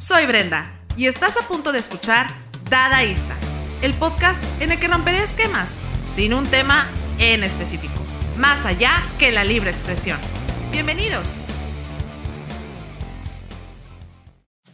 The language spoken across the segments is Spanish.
Soy Brenda y estás a punto de escuchar Dadaísta, el podcast en el que romperé esquemas sin un tema en específico, más allá que la libre expresión. Bienvenidos.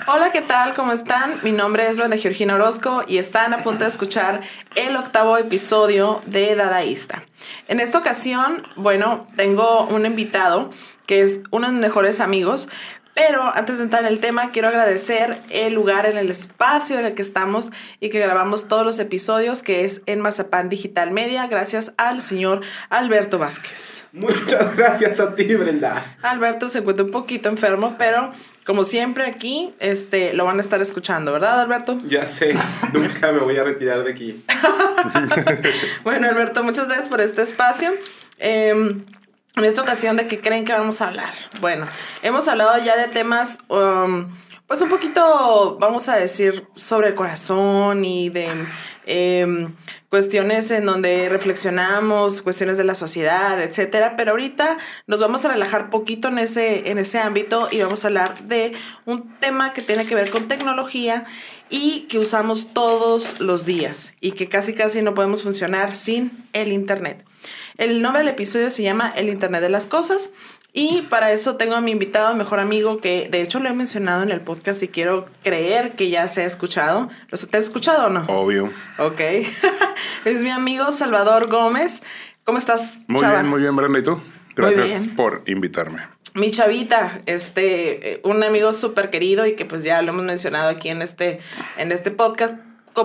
Hola, ¿qué tal? ¿Cómo están? Mi nombre es Brenda Georgina Orozco y están a punto de escuchar el octavo episodio de Dadaísta. En esta ocasión, bueno, tengo un invitado que es uno de mis mejores amigos, pero antes de entrar en el tema, quiero agradecer el lugar en el espacio en el que estamos y que grabamos todos los episodios, que es en Mazapán Digital Media, gracias al señor Alberto Vázquez. Muchas gracias a ti, Brenda. Alberto se encuentra un poquito enfermo, pero como siempre aquí, este, lo van a estar escuchando, ¿verdad, Alberto? Ya sé, nunca me voy a retirar de aquí. bueno, Alberto, muchas gracias por este espacio. Eh, en esta ocasión, ¿de qué creen que vamos a hablar? Bueno, hemos hablado ya de temas, um, pues un poquito, vamos a decir, sobre el corazón y de eh, cuestiones en donde reflexionamos, cuestiones de la sociedad, etcétera. Pero ahorita nos vamos a relajar poquito en ese, en ese ámbito y vamos a hablar de un tema que tiene que ver con tecnología y que usamos todos los días y que casi casi no podemos funcionar sin el Internet. El nombre del episodio se llama El Internet de las Cosas. Y para eso tengo a mi invitado, mejor amigo, que de hecho lo he mencionado en el podcast y quiero creer que ya se ha escuchado. ¿Te has escuchado o no? Obvio. Ok. es mi amigo Salvador Gómez. ¿Cómo estás, Muy chava? bien, muy bien, Brenda. ¿Y tú? Gracias por invitarme. Mi chavita, este, eh, un amigo súper querido y que pues ya lo hemos mencionado aquí en este, en este podcast,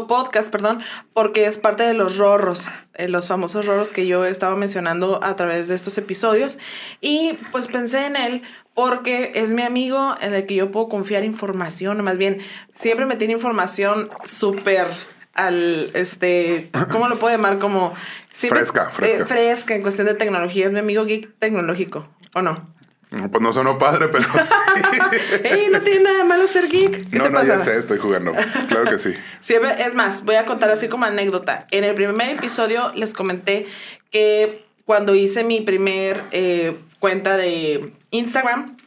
podcast, perdón, porque es parte de los rorros, eh, los famosos rorros que yo estaba mencionando a través de estos episodios. Y pues pensé en él porque es mi amigo en el que yo puedo confiar información, más bien, siempre me tiene información súper al, este, ¿cómo lo puedo llamar? Como... siempre- Fresca, fresca. eh, fresca en cuestión de tecnología, es mi amigo geek tecnológico, ¿o no? Pues no sonó padre, pero sí. ¡Ey, no tiene nada de malo ser geek! ¿Qué no, te no, pasa? ya sé, estoy jugando. Claro que sí. Sí, es más, voy a contar así como anécdota. En el primer episodio les comenté que cuando hice mi primer eh, cuenta de Instagram,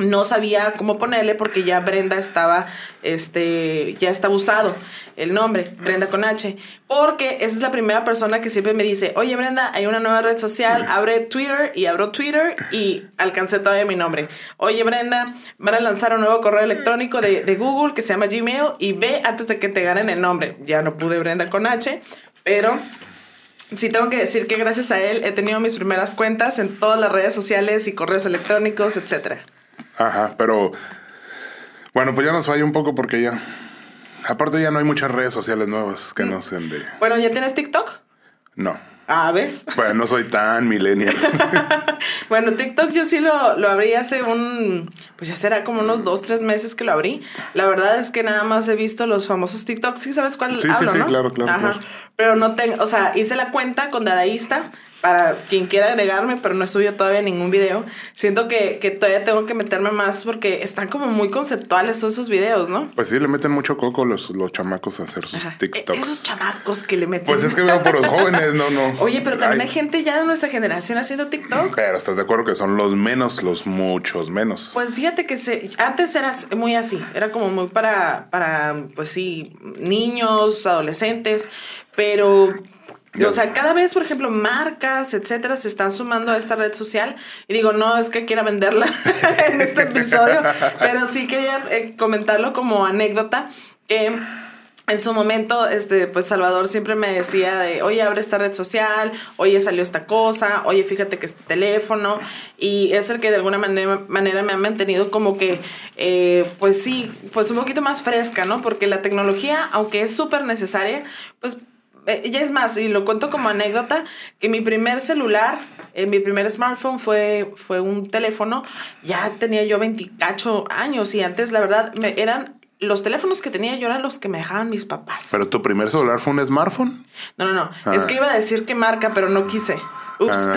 no sabía cómo ponerle porque ya Brenda estaba, este, ya estaba usado el nombre, Brenda con H, porque esa es la primera persona que siempre me dice, oye Brenda, hay una nueva red social, abre Twitter y abro Twitter y alcancé todavía mi nombre. Oye Brenda, van a lanzar un nuevo correo electrónico de, de Google que se llama Gmail y ve antes de que te ganen el nombre. Ya no pude Brenda con H, pero sí tengo que decir que gracias a él he tenido mis primeras cuentas en todas las redes sociales y correos electrónicos, etcétera. Ajá, pero bueno, pues ya nos falla un poco porque ya. Aparte, ya no hay muchas redes sociales nuevas que no sean de. Bueno, ¿ya tienes TikTok? No. Ah, ¿ves? Bueno, no soy tan millennial. Bueno, TikTok yo sí lo, lo abrí hace un, pues ya será como unos dos, tres meses que lo abrí. La verdad es que nada más he visto los famosos TikTok. Sí, ¿sabes cuál Sí, sí, hablo, sí, no? claro, claro, Ajá. claro. Pero no tengo, o sea, hice la cuenta con Dadaísta para quien quiera agregarme, pero no he subido todavía ningún video. Siento que, que todavía tengo que meterme más porque están como muy conceptuales todos esos videos, ¿no? Pues sí, le meten mucho coco los, los chamacos a hacer sus Ajá. TikToks. E- Esos chamacos que le meten. Pues es que veo por los jóvenes, no, no. Oye, pero también Ay, hay gente ya de nuestra generación haciendo TikTok. Pero estás de acuerdo que son los menos, los muchos menos. Pues fíjate que se, antes era muy así, era como muy para, para, pues sí, niños, adolescentes, pero, o sea, cada vez, por ejemplo, marcas, etcétera, se están sumando a esta red social. Y digo, no es que quiera venderla en este episodio, pero sí quería eh, comentarlo como anécdota, que en su momento, este, pues Salvador siempre me decía de, oye, abre esta red social, oye, salió esta cosa, oye, fíjate que este teléfono, y es el que de alguna manera, manera me ha mantenido como que, eh, pues sí, pues un poquito más fresca, ¿no? Porque la tecnología, aunque es súper necesaria, pues eh, ya es más, y lo cuento como anécdota, que mi primer celular, eh, mi primer smartphone fue, fue un teléfono, ya tenía yo 28 años, y antes, la verdad, me, eran los teléfonos que tenía yo eran los que me dejaban mis papás. ¿Pero tu primer celular fue un smartphone? No, no, no. Ah. Es que iba a decir qué marca, pero no quise. Ups. Ah,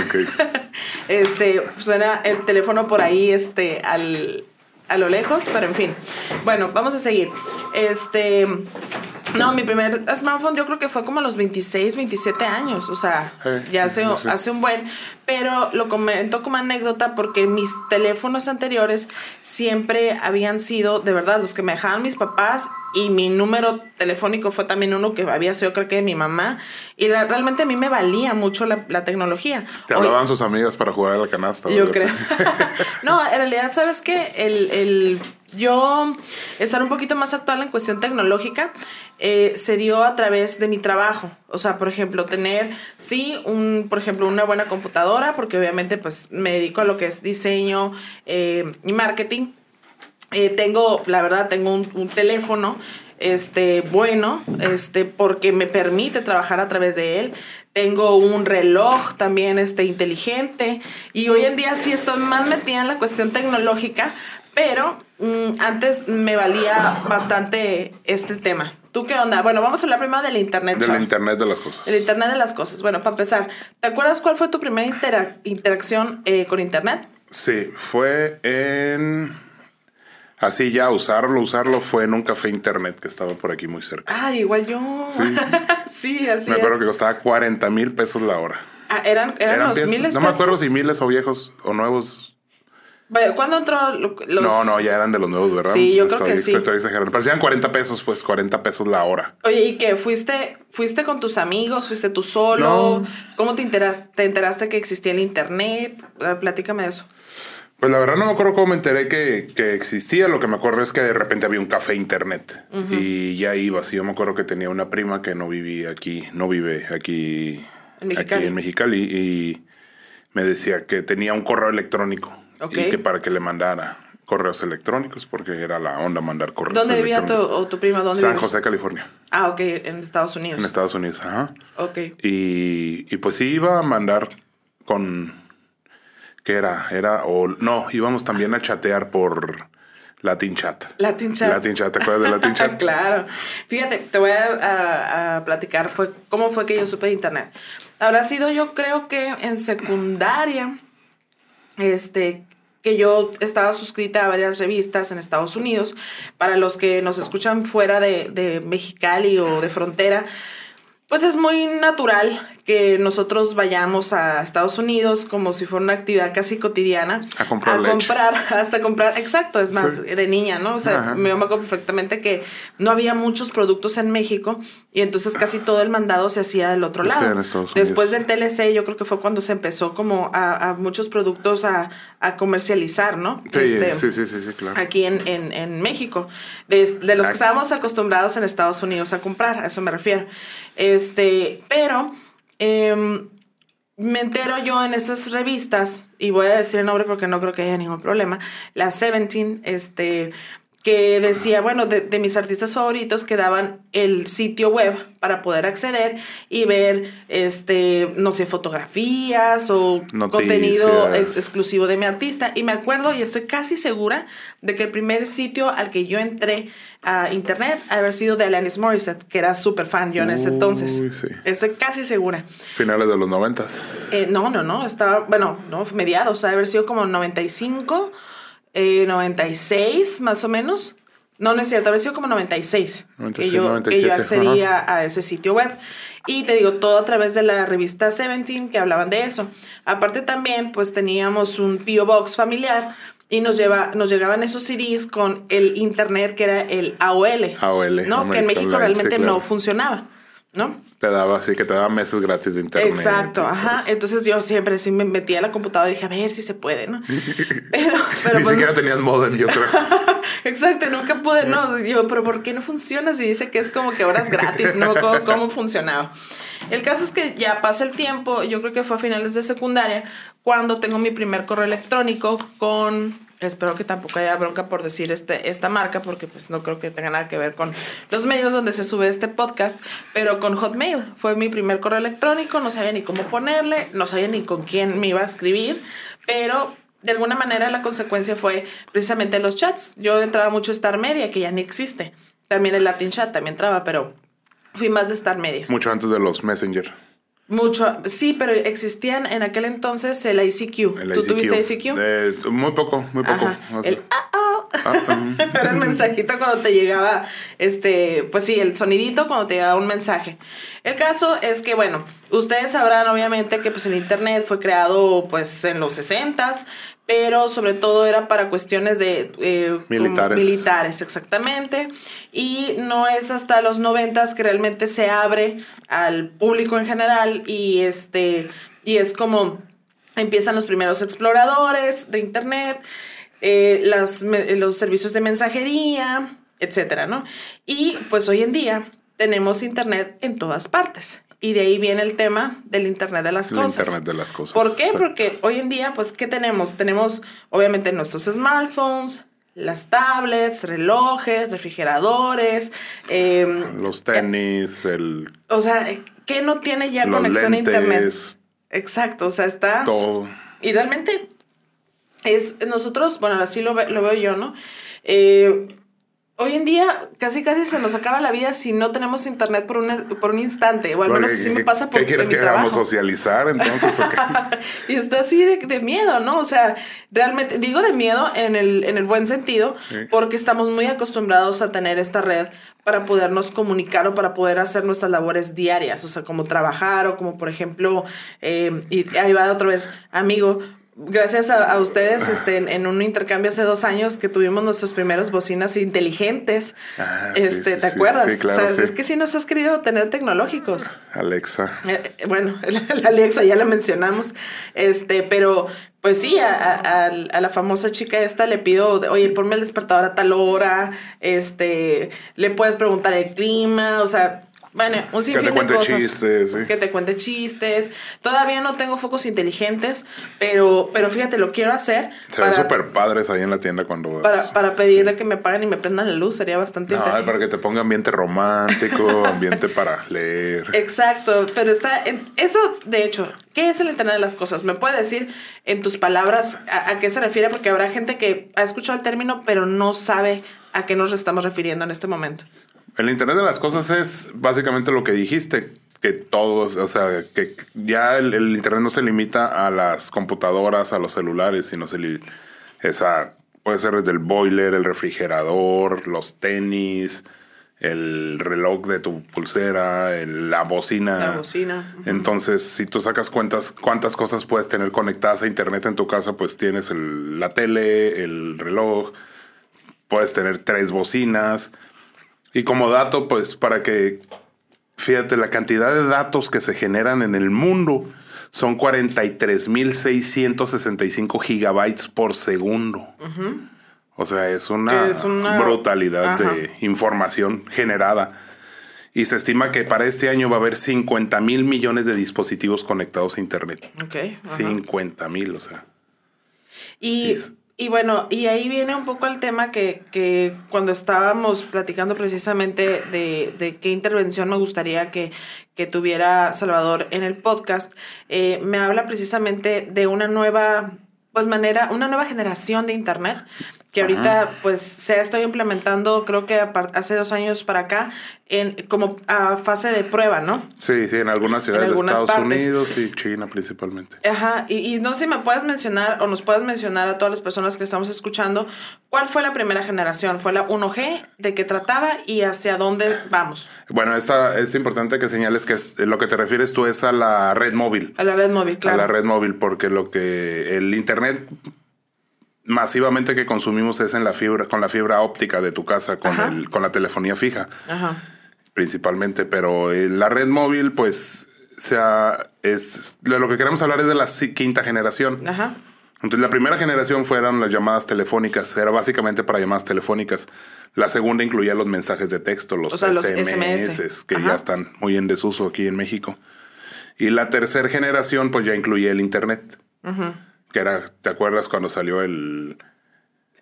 este, suena el teléfono por ahí, este, al, a lo lejos, pero en fin. Bueno, vamos a seguir. Este, No, mi primer smartphone yo creo que fue como a los 26, 27 años, o sea, ya hace, sí. hace un buen, pero lo comento como anécdota porque mis teléfonos anteriores siempre habían sido, de verdad, los que me dejaban mis papás y mi número telefónico fue también uno que había sido creo que de mi mamá y la- realmente a mí me valía mucho la, la tecnología. Te Hoy- hablaban sus amigas para jugar a la canasta. yo creo. no, en realidad, ¿sabes qué? El, el- yo estar un poquito más actual en cuestión tecnológica eh, se dio a través de mi trabajo. O sea, por ejemplo, tener, sí, un, por ejemplo, una buena computadora, porque obviamente pues me dedico a lo que es diseño eh, y marketing. Eh, tengo, la verdad, tengo un, teléfono este, bueno, este, porque me permite trabajar a través de él. Tengo un reloj también este, inteligente y hoy en día sí estoy más metida en la cuestión tecnológica, pero mm, antes me valía bastante este tema. ¿Tú qué onda? Bueno, vamos a hablar primero del Internet. Del internet de las cosas. El Internet de las cosas. Bueno, para empezar, ¿te acuerdas cuál fue tu primera intera- interacción eh, con Internet? Sí, fue en... Así ya, usarlo, usarlo fue en un café internet que estaba por aquí muy cerca. Ah, igual yo. Sí. sí, así me es. acuerdo que costaba 40 mil pesos la hora. Ah, eran, eran, los miles No me acuerdo pesos. si miles o viejos o nuevos. ¿Cuándo entró lo- los...? No, no, ya eran de los nuevos, ¿verdad? Sí, yo creo que sí. Estoy exagerando. Parecían 40 pesos, pues 40 pesos la hora. Oye, ¿y qué? ¿Fuiste, ¿Fuiste con tus amigos? ¿Fuiste tú solo? No. ¿Cómo te enteraste, te enteraste que existía el internet? Platícame de eso. Pues la verdad no me acuerdo cómo me enteré que, que existía. Lo que me acuerdo es que de repente había un café internet y ya iba. así. yo me acuerdo que tenía una prima que no vivía aquí, no vive aquí, En Mexicali. aquí en Mexicali y me decía que tenía un correo electrónico Y que para que le mandara correos electrónicos porque era la onda mandar correos ¿Dónde vivía tu, electrónicos. o tu prima? ¿Dónde San vivía? José, California, Ah, ok, en Estados Unidos. en Estados Unidos. Ajá. Ok. Y, y pues sí iba a mandar con... ¿Qué era? Era... O no, íbamos también a chatear por Latin Chat. Latin Chat. Latin Chat, ¿te acuerdas de Latin Chat? claro. Fíjate, te voy a, a- a platicar fue, cómo fue que yo supe de internet. Habrá sido yo creo que en secundaria, este, que yo estaba suscrita a varias revistas en Estados Unidos. Para los que nos escuchan fuera de, de Mexicali o de frontera, pues es muy natural que nosotros vayamos a Estados Unidos como si fuera una actividad casi cotidiana. A comprar leche. comprar, hasta comprar, exacto, es más, Sí. de niña, ¿no? O sea, Ajá. me acuerdo perfectamente que no había muchos productos en México y entonces casi todo el mandado se hacía del otro lado. Unidos. Después del TLC, yo creo que fue cuando se empezó como a, a muchos productos a, a comercializar, ¿no? Sí, Este, sí, sí, sí, sí, claro. aquí en, en, en México, de, de los que estábamos acostumbrados en Estados Unidos a comprar, a eso me refiero. Este, pero em, me entero yo en estas revistas, y voy a decir el nombre porque no creo que haya ningún problema, la Seventeen, este, que decía, bueno, de, de mis artistas favoritos que daban el sitio web para poder acceder y ver, este, no sé, fotografías o Noticias. contenido ex- exclusivo de mi artista. Y me acuerdo y estoy casi segura de que el primer sitio al que yo entré a internet haber sido de Alanis Morissette, que era súper fan yo en ese Uy, entonces. sí. Estoy casi segura. Finales de los noventas. Eh, no, no, no, estaba, bueno, no, mediados, ha de haber sido como 95, eh, 96 más o menos. No, no es cierto, haber sido como 96, que 96, yo, que 97, yo accedía a ese sitio web. Y te digo, todo a través de la revista Seventeen que hablaban de eso. Aparte también, pues teníamos un P.O. Box familiar y nos, lleva, nos llegaban esos CDs con el internet que era el AOL. AOL, ¿no? Que en México realmente sí, claro. no funcionaba, ¿no? Te daba así que te daba meses gratis de internet. Exacto, ajá. Entonces yo siempre sí me metí a la computadora y dije, a ver si se puede, ¿no? Pero, pero Ni pues, siquiera no. tenías modem, yo creo. Exacto, nunca pude, no. Yo, pero ¿por qué no funciona? Si dice que es como que horas gratis, no cómo, cómo funcionaba. El caso es que ya pasa el tiempo, yo creo que fue a finales de secundaria, cuando tengo mi primer correo electrónico con, espero que tampoco haya bronca por decir este, esta marca, porque pues no creo que tenga nada que ver con los medios donde se sube este podcast, pero con Hotmail. Fue mi primer correo electrónico, no sabía ni cómo ponerle, no sabía ni con quién me iba a escribir, pero de alguna manera la consecuencia fue precisamente los chats. Yo entraba mucho a Star Media, que ya ni existe. También el Latin Chat también entraba, pero fui más de Star Media. Mucho antes de los Messenger. Mucho, sí, pero existían en aquel entonces el ICQ. El ¿Tú ICQ. tuviste ICQ? Eh, muy poco, muy poco. Ajá. O sea, El ah, Era el mensajito cuando te llegaba, este, pues sí, el sonidito cuando te llegaba un mensaje. El caso es que, bueno, ustedes sabrán obviamente que pues el internet fue creado pues en los 60s, pero sobre todo era para cuestiones de eh, Militares. militares, exactamente. Y no es hasta los 90s que realmente se abre al público en general y este y es como empiezan los primeros exploradores de internet, eh, las me- los servicios de mensajería, etcétera, ¿no? Y pues hoy en día tenemos internet en todas partes. Y de ahí viene el tema del internet de las El cosas. internet de las cosas. ¿Por qué? Exacto. Porque hoy en día, pues, ¿qué tenemos? Tenemos, obviamente, nuestros smartphones, las tablets, relojes, refrigeradores, em, Los tenis, el, o sea, ¿qué no tiene ya conexión a internet? Exacto, o sea, está... todo. Y realmente es nosotros, bueno, así lo, ve- lo veo yo, ¿no? Eh, hoy en día casi casi se nos acaba la vida si no tenemos internet por un, por un instante, o al menos ¿Qué- así me pasa por ¿Qué quieres que hagamos? ¿Socializar entonces? o qué? y está así de, de miedo, ¿no? O sea, realmente, digo de miedo en el, en el buen sentido, Sí. porque estamos muy acostumbrados a tener esta red para podernos comunicar o para poder hacer nuestras labores diarias, o sea, como trabajar o como, por ejemplo, eh, y ahí va otra vez, amigo. Gracias a, a ustedes, este, en, en un intercambio hace dos años que tuvimos nuestros primeros bocinas inteligentes. Ah, este, sí, ¿te sí. acuerdas? Sí, claro, o sea, es que sí nos has querido tener tecnológicos. Alexa. Eh, eh, bueno, la Alexa ya la mencionamos, este, pero pues sí, a, a- la famosa chica esta le pido, oye, ponme el despertador a tal hora, este, le puedes preguntar el clima, o sea, bueno, un te sinfín de cuente cosas. chistes, sí. Que te cuente chistes. Todavía no tengo focos inteligentes, pero, pero fíjate, lo quiero hacer Se ven para, súper padres ahí en la tienda cuando vas. para, para pedirle que me paguen y me prendan la luz, sería bastante No, para que te ponga ambiente romántico, ambiente para leer. Exacto, pero está en eso, de hecho, ¿qué es el Internet de las cosas? ¿Me puede decir en tus palabras a, a qué se refiere? Porque habrá gente que ha escuchado el término, pero no sabe a qué nos estamos refiriendo en este momento. El Internet de las cosas es básicamente lo que dijiste, que todos, o sea, que ya el, el Internet no se limita a las computadoras, a los celulares, sino se esa puede ser desde el boiler, el refrigerador, los tenis, el reloj de tu pulsera, el- la bocina. La bocina. Entonces, si tú sacas cuentas, cuántas cosas puedes tener conectadas a internet en tu casa, pues tienes el- la tele, el reloj, puedes tener tres bocinas. Y como dato, pues para que, fíjate, la cantidad de datos que se generan en el mundo son 43.665 gigabytes por segundo. O sea, es una, Es una- brutalidad Ajá. de información generada. Y se estima que para este año va a haber 50 mil millones de dispositivos conectados a Internet. Ok. ajá. 50 mil, o sea. Y, Es- y bueno, y ahí viene un poco el tema que, que cuando estábamos platicando precisamente de, de qué intervención me gustaría que, que tuviera Salvador en el podcast, eh, me habla precisamente de una nueva, pues manera, una nueva generación de Internet que ahorita pues se ha estado implementando creo que hace dos años para acá en como a fase de prueba, ¿no? Sí, sí, en algunas ciudades algunas de Estados partes. Unidos y China principalmente. Ajá, y, y no sé si me puedes mencionar o nos puedes mencionar a todas las personas que estamos escuchando, ¿cuál fue la primera generación? ¿Fue la 1G? ¿De qué trataba y hacia dónde vamos? Bueno, esta, es importante que señales que es- lo que te refieres tú es a la red móvil. A la red móvil, claro. A la red móvil, porque lo que el internet masivamente que consumimos es en la fibra, con la fibra óptica de tu casa, con, el, con la telefonía fija, Ajá. Principalmente. Pero eh, la red móvil, pues, sea, es lo que queremos hablar es de la quinta generación. Ajá. Entonces, la primera generación fueron las llamadas telefónicas, era básicamente para llamadas telefónicas. La segunda incluía los mensajes de texto, los, O sea, los SMS, SMS. que Ajá. ya están muy en desuso aquí en México. Y la tercera generación, pues ya incluía el Internet, Ujú. que era, ¿te acuerdas cuando salió el,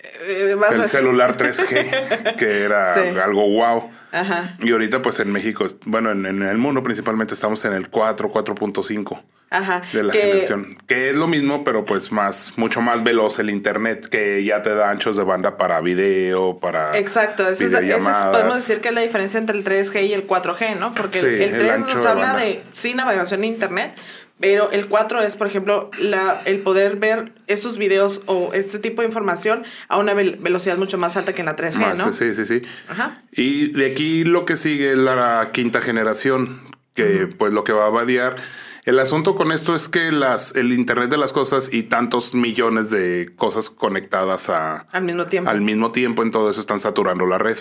Eh, vas a el celular 3G? que era Sí. algo wow. Ajá. Y ahorita, pues en México, bueno, en, en el mundo principalmente estamos en el 4, 4.5 Ajá. de la que, generación. Que es lo mismo, pero pues más, mucho más veloz el internet, que ya te da anchos de banda para video, para Exacto, esa es, esa es- videollamadas. podemos decir que es la diferencia entre el 3G y el 4G, ¿no? Porque Sí, el, el el 3 ancho nos de habla banda. de, sí, navegación en Internet, Pero el 4 es, por ejemplo, la, el poder ver estos videos o este tipo de información a una vel- velocidad mucho más alta que en la 3G, Más, ¿no? Sí, sí, sí. Ajá. Y de aquí lo que sigue es la quinta generación, que pues lo que va a variar. El asunto con esto es que las, el Internet de las cosas y tantos millones de cosas conectadas a, Al mismo tiempo. al mismo tiempo en todo eso están saturando la red.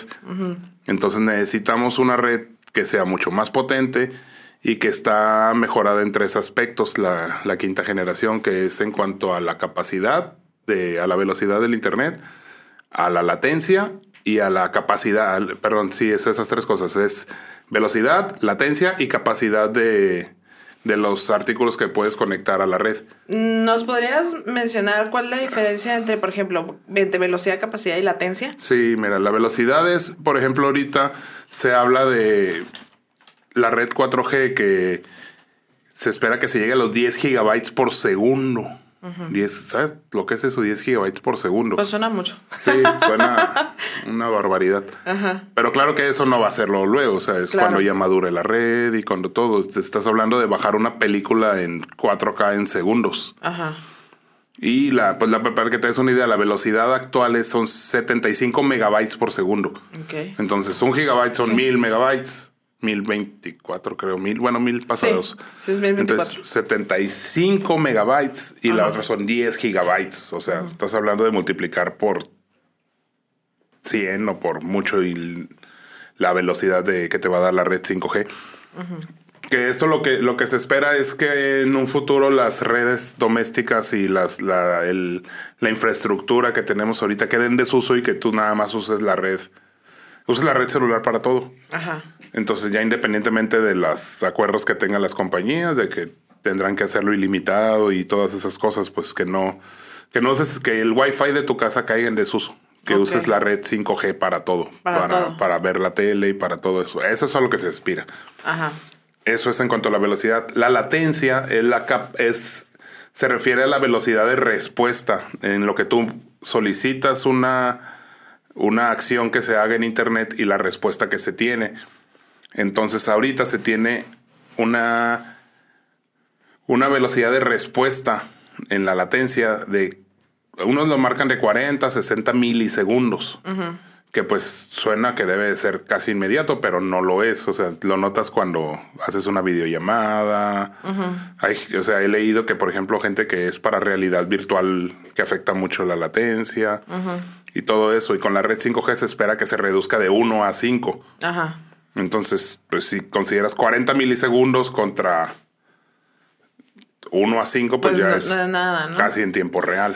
Entonces necesitamos una red que sea mucho más potente y que está mejorada en tres aspectos, la, la quinta generación, que es en cuanto a la capacidad, de, a la velocidad del Internet, a la latencia y a la capacidad, al- perdón, sí, es esas tres cosas, es velocidad, latencia y capacidad de, de los artículos que puedes conectar a la red. ¿Nos podrías mencionar cuál es la diferencia entre, por ejemplo, entre velocidad, capacidad y latencia? Sí, mira, la velocidad es, por ejemplo, ahorita se habla de la red 4G que se espera que se llegue a los 10 gigabytes por segundo. 10, ¿Sabes lo que es eso? 10 gigabytes por segundo. Pues suena mucho. Sí, suena una barbaridad. Pero claro que eso no va a serlo luego, o sea, es Claro. cuando ya madure la red y cuando todo. Te Estás hablando de bajar una película en 4K en segundos. Ajá. Y la, pues la, para que te des una idea, la velocidad actual es, son 75 megabytes por segundo. Entonces, un gigabyte son Sí. mil megabytes. 1024, creo, mil, bueno, mil pasados. sí, es 1024. Entonces, 75 megabytes y la Ajá. otra son 10 gigabytes. O sea, estás hablando de multiplicar por 100 o por mucho y la velocidad de que te va a dar la red 5G. Que esto lo que, lo que se espera es que en un futuro las redes domésticas y las, la, el- la infraestructura que tenemos ahorita queden en desuso y que tú nada más uses la red, uses la red celular para todo. Ajá. Entonces ya independientemente de los acuerdos que tengan las compañías, de que tendrán que hacerlo ilimitado y todas esas cosas, pues que no, que no uses, que el wifi de tu casa caiga en desuso. Que uses la red 5G para todo. Para para, todo. para ver la tele y para todo eso. Eso es a lo que se aspira. Ajá. Eso es en cuanto a la velocidad. La latencia es la cap es se refiere a la velocidad de respuesta en lo que tú solicitas una una acción que se haga en internet y la respuesta que se tiene. Entonces ahorita se tiene una una velocidad de respuesta en la latencia de unos lo marcan de 40 a 60 milisegundos que pues suena que debe de ser casi inmediato, pero no lo es. O sea, lo notas cuando haces una videollamada. Hay, o sea, he leído que, por ejemplo, gente que es para realidad virtual que afecta mucho la latencia y todo eso. Y con la red 5G se espera que se reduzca de 1 a 5. Ajá. Entonces, pues si consideras 40 milisegundos contra 1 a 5, pues, Pues ya no- es nada, ¿no? casi en tiempo real.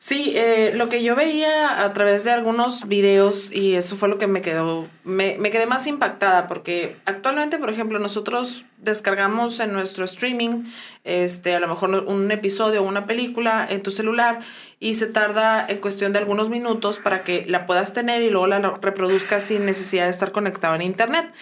Sí, eh, lo que yo veía a través de algunos videos y eso fue lo que me quedó, me, me quedé más impactada porque actualmente, por ejemplo, nosotros descargamos en nuestro streaming, este, a lo mejor un episodio o una película en tu celular y se tarda en cuestión de algunos minutos para que la puedas tener y luego la reproduzcas sin necesidad de estar conectado en internet.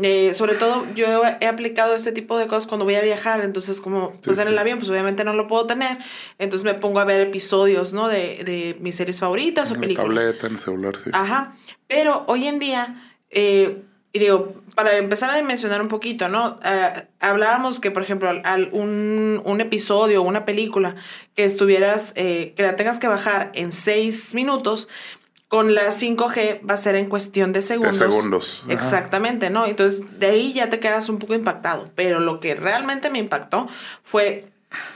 Eh, sobre todo yo he aplicado este tipo de cosas cuando voy a viajar, entonces como pues en el avión pues obviamente no lo puedo tener, entonces me pongo a ver episodios, ¿no? De, de mis series favoritas o En la películas. tableta, en el celular, sí. Ajá, pero hoy en día, eh, y digo, para empezar a dimensionar un poquito, ¿no? Eh, hablábamos que, por ejemplo, al, al un, un episodio o una película que estuvieras, eh, que la tengas que bajar en seis minutos, con la 5G va a ser en cuestión de segundos. segundos, ajá. Exactamente, ¿no? Entonces, de ahí ya te quedas un poco impactado. Pero lo que realmente me impactó fue,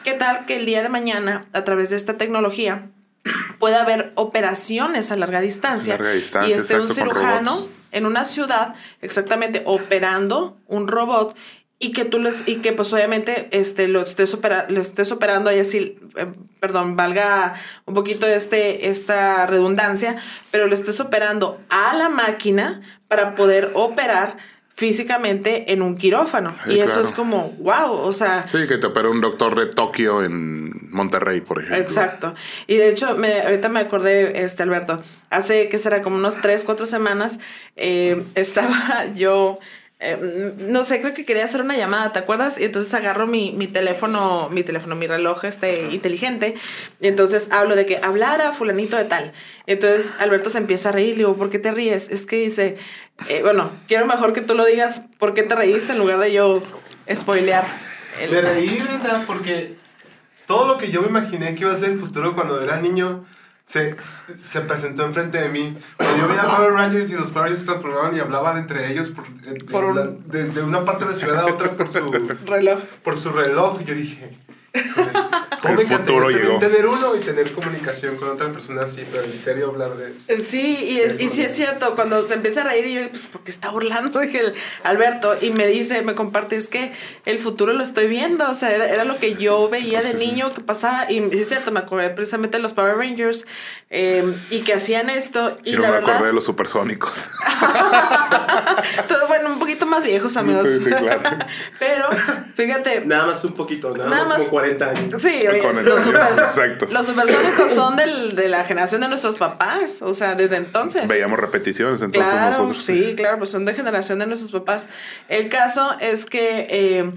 ¿qué tal que el día de mañana, a través de esta tecnología, pueda haber operaciones a larga distancia, Larga distancia, y esté un cirujano en una ciudad exactamente operando un robot y que tú les y que pues obviamente este lo estés opera, lo estés operando ahí así eh, perdón valga un poquito este esta redundancia pero lo estés operando a la máquina para poder operar físicamente en un quirófano Sí, y eso claro. es como wow o sea Sí, que te opera un doctor de Tokio en Monterrey, por ejemplo. Exacto. Y de hecho, me, ahorita me acordé, este Alberto, hace que será como unos tres, cuatro semanas, eh, estaba yo, eh, no sé, creo que quería hacer una llamada, ¿te acuerdas? Y entonces agarro mi, mi teléfono, mi teléfono, mi reloj este inteligente, y entonces hablo de que hablara fulanito de tal. Entonces Alberto se empieza a reír, le digo, ¿por qué te ríes? Es que dice, eh, bueno, quiero mejor que tú lo digas, ¿por qué te reíste en lugar de yo spoilear el- Me reí, Brenda, porque todo lo que yo me imaginé que iba a ser el futuro cuando era niño se, se presentó enfrente de mí. Cuando yo veía Power Rangers y los Power Rangers se transformaban y hablaban entre ellos por, Por un- la- desde una parte de la ciudad a otra por su, reloj. por su reloj. Yo dije, ¿cómo El me encantaría futuro también llegó. tener uno y tener comunicación con otra persona así, pero en serio hablar de... Sí, y, es, y sí es cierto, cuando se empieza a reír y yo, pues, porque está burlando? Dije el Alberto, y me dice, me comparte, es que el futuro lo estoy viendo, o sea, era, era lo que yo veía de Sí, sí. niño que pasaba, y es cierto, me acordé precisamente de los Power Rangers, eh, y que hacían esto, y la me verdad, acordé de los supersónicos. todo, bueno, un poquito más viejos, amigos. Sí, sí, claro. Pero, fíjate, Nada más un poquito, nada, Nada más, más- como 40 años. Sí, oye, los, super- exacto. los supersónicos son del, de la generación de nuestros papás, o sea, desde entonces. Veíamos repeticiones entonces Claro, nosotros. sí, claro, pues son de generación de nuestros papás. El caso es que, eh,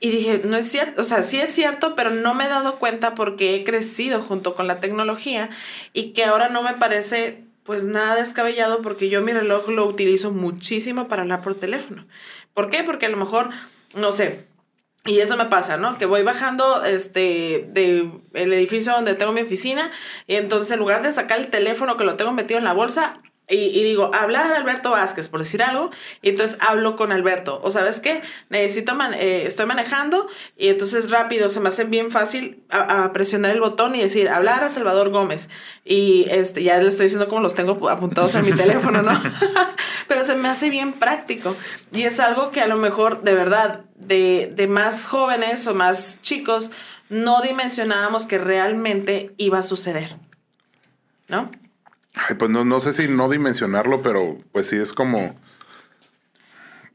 y dije, no es cierto, o sea, sí es cierto, pero no me he dado cuenta porque he crecido junto con la tecnología y que ahora no me parece pues nada descabellado porque yo mi reloj lo utilizo muchísimo para hablar por teléfono. ¿Por qué? Porque a lo mejor, no sé, y eso me pasa, ¿no? Que voy bajando este de el edificio donde tengo mi oficina y entonces en lugar de sacar el teléfono que lo tengo metido en la bolsa y, digo, hablar a Alberto Vázquez, por decir algo, y entonces hablo con Alberto. O sabes qué, necesito, man- eh, estoy manejando y entonces rápido se me hace bien fácil a, presionar el botón y decir, hablar a Salvador Gómez. Y este, ya le estoy diciendo cómo los tengo apuntados en mi teléfono, ¿no? Pero se me hace bien práctico. Y es algo que a lo mejor, de verdad, de, de más jóvenes o más chicos, no dimensionábamos que realmente iba a suceder. ¿No? Ay, pues no, no sé si no dimensionarlo, pero pues sí es como.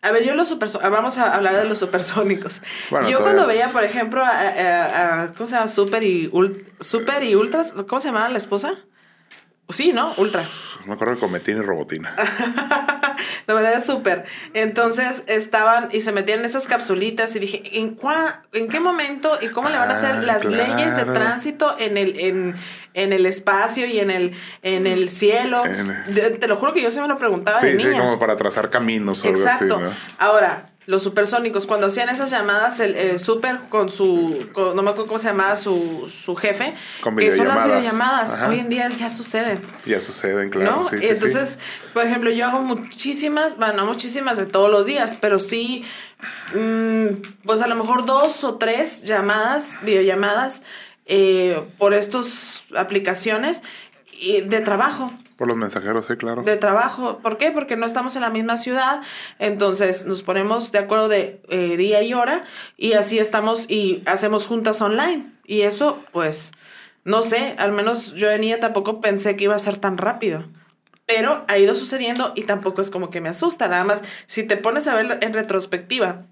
A ver, yo los supersónicos, vamos a hablar de los supersónicos. Bueno, yo todavía- cuando veía, por ejemplo, a, a- a- ¿cómo se llama? Super y, ul- Super y Ultras, ¿cómo se llamaba la esposa? Sí, ¿no? Ultra. Me acuerdo de Cometín y Robotina. De manera súper. Entonces estaban y se metían en esas capsulitas y dije, ¿en, cua- ¿en qué momento y cómo le van a hacer Ah, las claro. leyes de tránsito en el, en, en el espacio y en el, en el cielo? En- te lo juro que yo sí me lo preguntaba de Sí, sí, como para trazar caminos o algo Exacto. así, ¿no? Ahora, los supersónicos, cuando hacían esas llamadas, el eh, super con su, con- no me acuerdo cómo se llamaba su, su jefe, Con que son las videollamadas. Ajá. hoy en día ya suceden. Ya suceden, claro. ¿no? Sí, sí. entonces, por ejemplo, yo hago muchísimas, bueno, no muchísimas de todos los días, pero sí, mm, pues a lo mejor dos o tres llamadas, videollamadas, eh, por estas aplicaciones y de trabajo. Por los mensajeros, sí, claro. De trabajo. ¿Por qué? Porque no estamos en la misma ciudad. Entonces nos ponemos de acuerdo de eh, día y hora y así estamos y hacemos juntas online. Y eso, pues, no sé, al menos yo de niña tampoco pensé que iba a ser tan rápido. Pero ha ido sucediendo y tampoco es como que me asusta. Nada más, si te pones a ver en retrospectiva,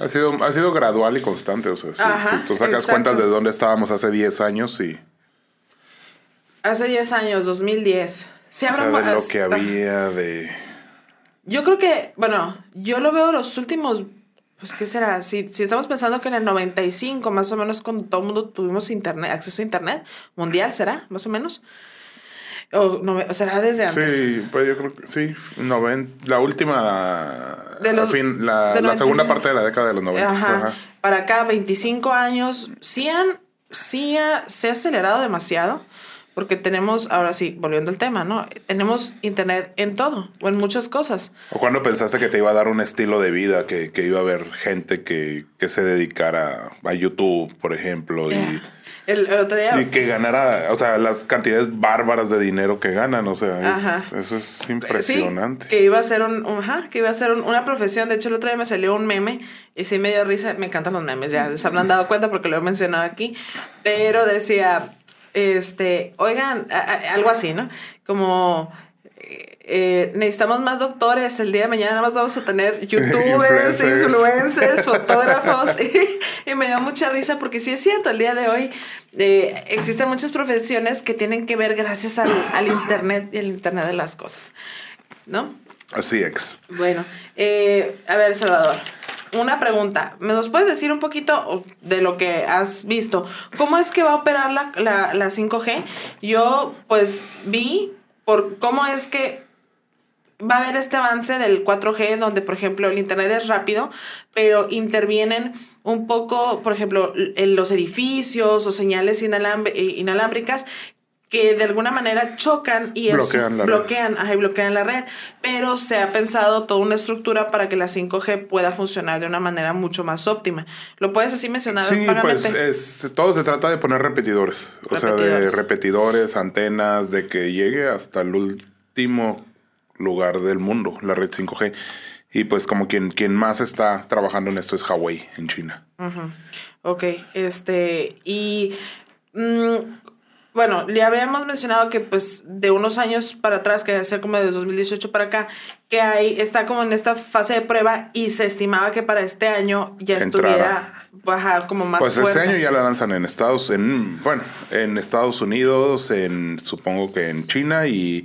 Ha sido, ha sido gradual y constante. O sea, si, Ajá, si tú sacas exacto. cuentas de dónde estábamos hace 10 años y hace 10 años, 2010. Sí, o sea, de lo que había, de... Yo creo que, bueno, yo lo veo los últimos, pues, ¿qué será? Si, si estamos pensando que en el 95, más o menos, cuando todo el mundo tuvimos internet, acceso a internet, mundial, ¿será? Más o menos. O, no, o será desde antes. Sí, pues yo creo que sí. Noven, la última... De los- fin, la, de la segunda 95. parte de la década de los 90. Ajá. Ajá. Para acá, 25 años, sí, han, sí ha- se ha acelerado demasiado, porque tenemos, ahora sí, volviendo al tema, ¿no? Tenemos internet en todo, o en muchas cosas. ¿O cuando pensaste que te iba a dar un estilo de vida, que, que iba a haber gente que, que se dedicara a YouTube, por ejemplo, y, El, el otro día... y que ganara, o sea, las cantidades bárbaras de dinero que ganan, o sea, es- eso es impresionante. Sí, que iba a ser un, un- ajá, que iba a ser un- una profesión. De hecho, el otro día me salió un meme y sí me dio risa. Me encantan los memes, ya se habrán dado cuenta porque lo he mencionado aquí. Pero decía, este, oigan, a- a- algo así, ¿no? Como eh, necesitamos más doctores. El día de mañana nada más vamos a tener youtubers, Influencers. influencers, fotógrafos. Y, y me dio mucha risa porque sí es cierto, el día de hoy eh, existen muchas profesiones que tienen que ver gracias al, al internet y al internet de las cosas. ¿No? Así es. Bueno, eh, a ver, Salvador. Una pregunta. ¿Me nos puedes decir un poquito de lo que has visto? ¿Cómo es que va a operar la, la, la 5G? Yo, pues, vi por cómo es que va a haber este avance del 4G donde, por ejemplo, el Internet es rápido, pero intervienen un poco, por ejemplo, en los edificios o señales eh, inalámbricas que de alguna manera chocan y eso Bloquean la red. bloquean, ajá, y bloquean la red, pero se ha pensado toda una estructura para que la 5G pueda funcionar de una manera mucho más óptima. ¿Lo puedes así mencionar Sí, pues es, todo se trata de poner repetidores. O sea, de repetidores, antenas, de que llegue hasta el último lugar del mundo, la red 5G. Y pues como quien, quien más está trabajando en esto es Huawei en China. Ujú. Ok, este, y mm, bueno, le habríamos mencionado que pues de unos años para atrás, que debe ser como de 2018 para acá, que hay, está como en esta fase de prueba y se estimaba que para este año ya estuviera ajá, como más Pues fuerte. este año ya la lanzan en Estados, en, bueno, en Estados Unidos, en supongo que en China y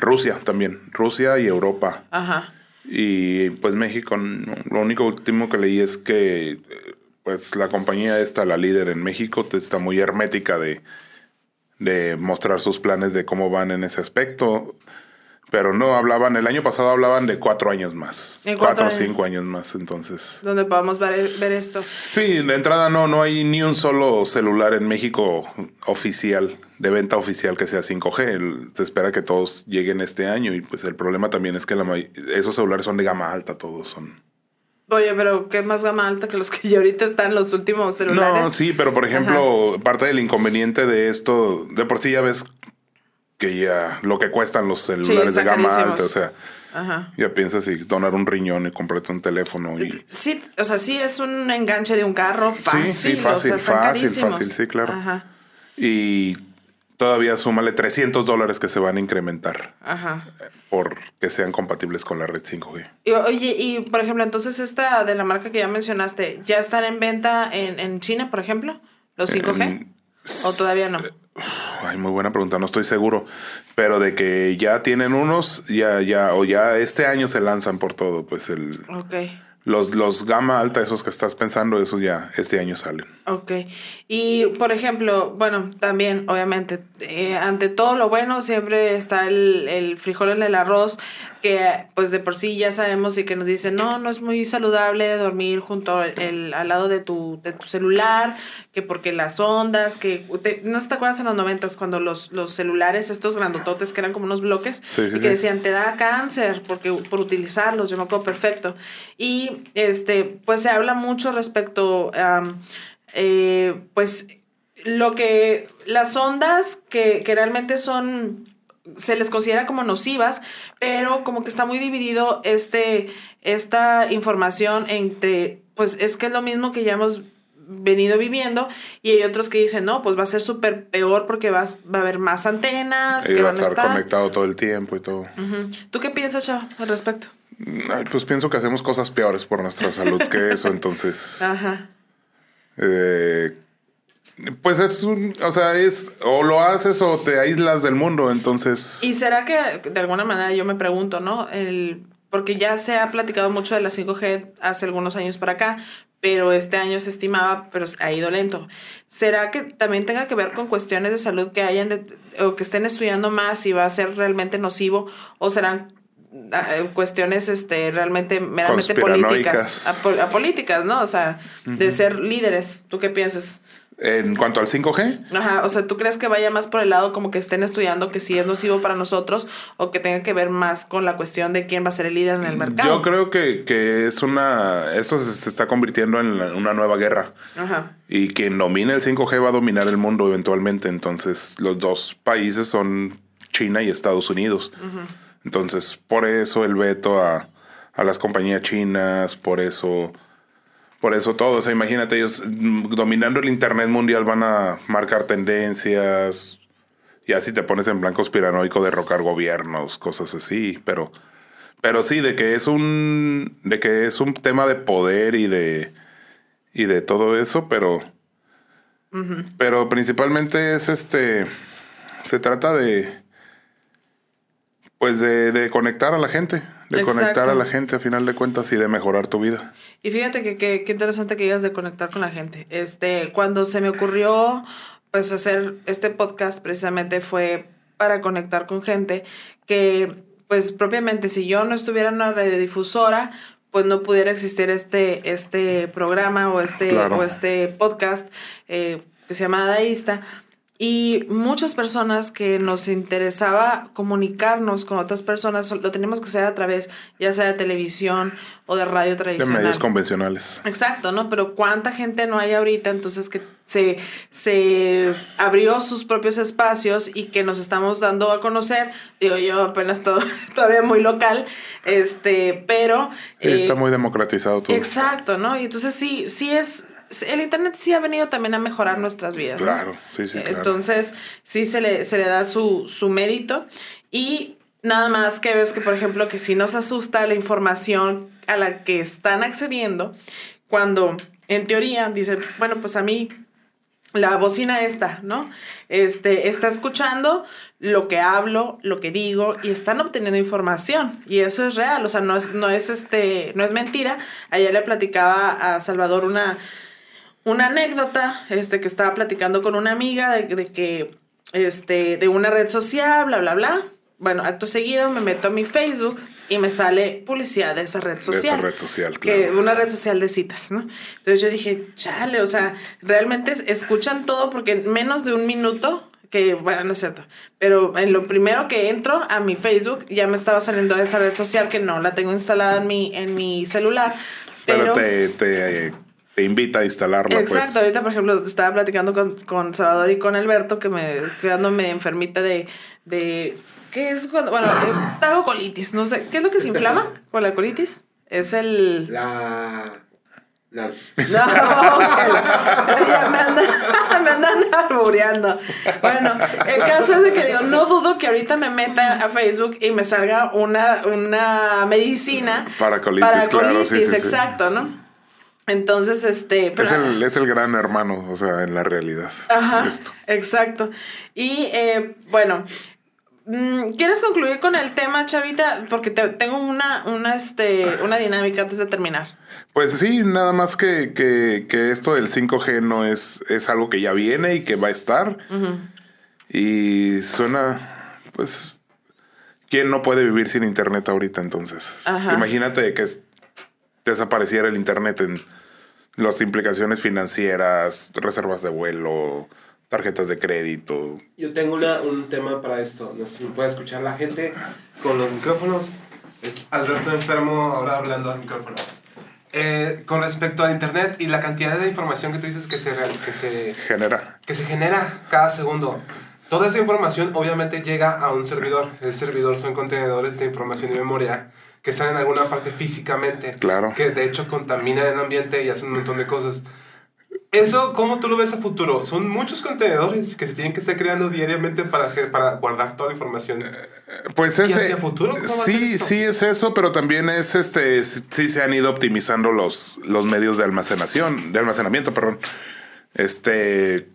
Rusia también, Rusia y Europa. Ajá. Y pues México, lo único último que leí es que pues la compañía esta, la líder en México, está muy hermética de, de mostrar sus planes de cómo van en ese aspecto. Pero no hablaban, el año pasado hablaban de cuatro años más. Cuatro Cuatro o cinco años más, entonces. Donde podamos ver, ver esto. Sí, de entrada no, no hay ni un solo celular en México oficial, de venta oficial que sea 5G. El- se espera que todos lleguen este año y pues el problema también es que la esos celulares son de gama alta, todos son. Oye, pero ¿qué más gama alta que los que ya ahorita están los últimos celulares? No, sí, pero por ejemplo, parte del inconveniente de esto, de por sí ya ves que ya lo que cuestan los celulares de gama carísimos. alta, o sea, Ajá. ya piensas y donar un riñón y comprarte un teléfono y Sí, o sea, sí es un enganche de un carro fácil. sí, o sea, fácil, fácil, carísimos. fácil, sí, claro. Ajá, y todavía súmale 300 dólares que se van a incrementar ajá. por que sean compatibles con la red 5G. Y, oye, y por ejemplo, entonces esta de la marca que ya mencionaste, ¿ya están en venta en, en China, por ejemplo? ¿Los 5G? En- ¿O todavía no? Ay, muy buena pregunta, no estoy seguro. Pero de que ya tienen unos, ya, ya, o ya este año se lanzan por todo, pues el, Ok, los, los gama alta, esos que estás pensando, esos ya este año salen. ok. Y por ejemplo, bueno, también, obviamente, eh, ante todo lo bueno siempre está el, el frijol en el arroz, que pues de por sí ya sabemos y que nos dicen, no, no es muy saludable dormir junto el, al lado de tu, de tu celular, que porque las ondas, que te- no te acuerdas en los noventas cuando los, los celulares, estos grandototes que eran como unos bloques, Sí, que sí. decían, te da cáncer porque, por utilizarlos, yo me acuerdo perfecto. Y este, pues se habla mucho respecto a, eh, pues, lo que, las ondas que, que realmente son se les considera como nocivas, pero como que está muy dividido este, esta información entre, pues es que es lo mismo que ya hemos venido viviendo y hay otros que dicen, no, pues va a ser súper peor porque vas, va a haber más antenas Y que va a van a estar estar. conectado todo el tiempo y todo. ¿Tú qué piensas, Chava, al respecto? Ay, pues pienso que hacemos cosas peores por nuestra salud que eso, entonces. Ajá. Eh, pues es un, o sea, es o lo haces o te aíslas del mundo, entonces. ¿Y será que de alguna manera yo me pregunto, ¿no? El, porque ya se ha platicado mucho de la 5G hace algunos años para acá, pero este año se estimaba, pero ha ido lento. ¿Será que también tenga que ver con cuestiones de salud que hayan de- o que estén estudiando más si va a ser realmente nocivo o serán cuestiones este realmente meramente políticas, Conspiranoicas. apo- apolíticas, ¿no? O sea, de ser líderes. ¿Tú qué piensas? En cuanto al 5G, Ajá, o sea, ¿tú crees que vaya más por el lado como que estén estudiando que sí es nocivo para nosotros o que tenga que ver más con la cuestión de quién va a ser el líder en el mercado? yo creo que, que es una. Esto se, está convirtiendo en la- una nueva guerra. Ajá. Y quien domine el 5G va a dominar el mundo eventualmente. Entonces, los dos países son China y Estados Unidos. Entonces, por eso el veto a, a las compañías chinas, por eso. Por eso todo, o sea, imagínate, ellos mm, dominando el Internet mundial van a marcar tendencias, ya si te pones en plan conspiranoico, derrocar gobiernos, cosas así, pero, pero sí, de que es un, de que es un tema de poder y de, y de todo eso, pero, pero principalmente es este, se trata de, pues de, de conectar a la gente, de Exacto. conectar a la gente a final de cuentas y de mejorar tu vida. Y fíjate que que- qué interesante que digas de conectar con la gente. Este, cuando se me ocurrió pues hacer este podcast precisamente fue para conectar con gente que pues propiamente si yo no estuviera en una radiodifusora, pues no pudiera existir este, este programa o este, Claro. o este podcast eh, que se llama Dadaísta. Y muchas personas que nos interesaba comunicarnos con otras personas, lo teníamos que hacer a través ya sea de televisión o de radio De tradicional. medios convencionales. Exacto, ¿no? Pero cuánta gente no hay ahorita, entonces que se, se abrió sus propios espacios y que nos estamos dando a conocer. Digo, yo apenas to- todavía muy local, este, pero... eh, Está muy democratizado todo. Exacto, ¿no? Y entonces sí, sí es... El internet sí ha venido también a mejorar nuestras vidas. ¿no? Claro, sí, sí, claro. Entonces, sí se le, se le da su, su mérito. Y nada más que ves que, por ejemplo, que si nos asusta la información a la que están accediendo, cuando en teoría dicen, bueno, pues a mí la bocina esta, ¿no? Este, está escuchando lo que hablo, lo que digo y están obteniendo información y eso es real, o sea, no es, no es este, no es mentira. Ayer le platicaba a Salvador una, una anécdota, este, que estaba platicando con una amiga de, de que, este, de una red social, bla, bla, bla. Bueno, acto seguido me meto a mi Facebook y me sale publicidad de esa red De social. esa red social, Que claro. una red social de citas, ¿no? Entonces yo dije, chale, o sea, realmente es- escuchan todo porque en menos de un minuto, que bueno, no es cierto, pero en lo primero que entro a mi Facebook ya me estaba saliendo de esa red social que no la tengo instalada en mi, en mi celular. Pero, Pero, te, te, te invita a instalarla, Exacto, pues. ahorita por ejemplo estaba platicando con, con Salvador y con Alberto que me quedando medio enfermita de, de ¿qué es cuando? Bueno, tengo colitis, no sé, ¿qué es lo que se inflama con la colitis? Es el... La. la- No, ya me andan, me andan albureando. Bueno, el caso es de que digo, no dudo que ahorita me meta a Facebook y me salga una, una medicina Para colitis, claro, sí, sí, sí. exacto, ¿no? Entonces, este, pero- Es el, es el gran hermano, o sea, en la realidad. Ajá, Esto. exacto. Y eh, bueno, mm, ¿quieres concluir con el tema, Chavita? Porque te- tengo una, una, este, una dinámica antes de terminar. Pues sí, nada más que, que, que esto del 5G no es, es algo que ya viene y que va a estar. Y suena, pues, ¿quién no puede vivir sin internet ahorita entonces? Ajá. Imagínate que es- desapareciera el internet en las implicaciones financieras, reservas de vuelo, tarjetas de crédito. Yo tengo una, un tema para esto. No sé si me puede escuchar la gente con los micrófonos. Es Alberto enfermo ahora hablando al micrófono. Eh, con respecto a internet y la cantidad de información que tú dices que se, que se, Genera. que se genera cada segundo. Toda esa información obviamente llega a un servidor. El servidor son contenedores de información y memoria que están en alguna parte físicamente. Claro. Que de hecho contaminan el ambiente y hacen un montón de cosas. Eso, ¿cómo tú lo ves a futuro? Son muchos contenedores que se tienen que estar creando diariamente para, para guardar toda la información. Pues ¿Y es hacia futuro cómo sí, sí es eso, pero también es este sí se han ido optimizando los, los medios de almacenación, de almacenamiento, perdón. Este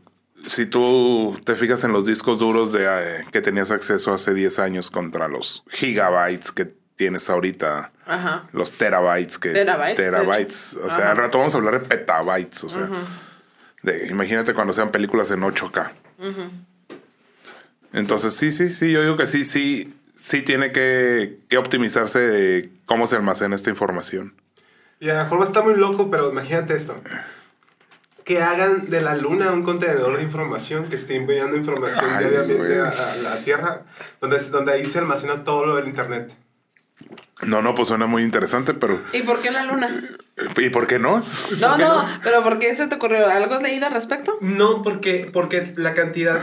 si tú te fijas en los discos duros de eh, que tenías acceso hace 10 años contra los gigabytes que tienes ahorita, Ajá. los terabytes que Terabytes, terabytes, o sea, Ajá. al rato vamos a hablar de petabytes, o sea, de, imagínate cuando sean películas en 8K. Entonces, sí, sí, sí, yo digo que sí, sí, sí tiene que, que optimizarse de cómo se almacena esta información. Y a lo mejor va a estar muy loco, pero imagínate esto. Que hagan de la luna un contenedor de información que esté enviando información Ay, diariamente a, a la Tierra, donde, donde ahí se almacena todo lo del Internet. No, no, pues suena muy interesante, pero ¿Y por qué la luna? ¿y por qué no? No, no, pero ¿por qué se te ocurrió? ¿Algo has leído al respecto? No, porque, porque la cantidad...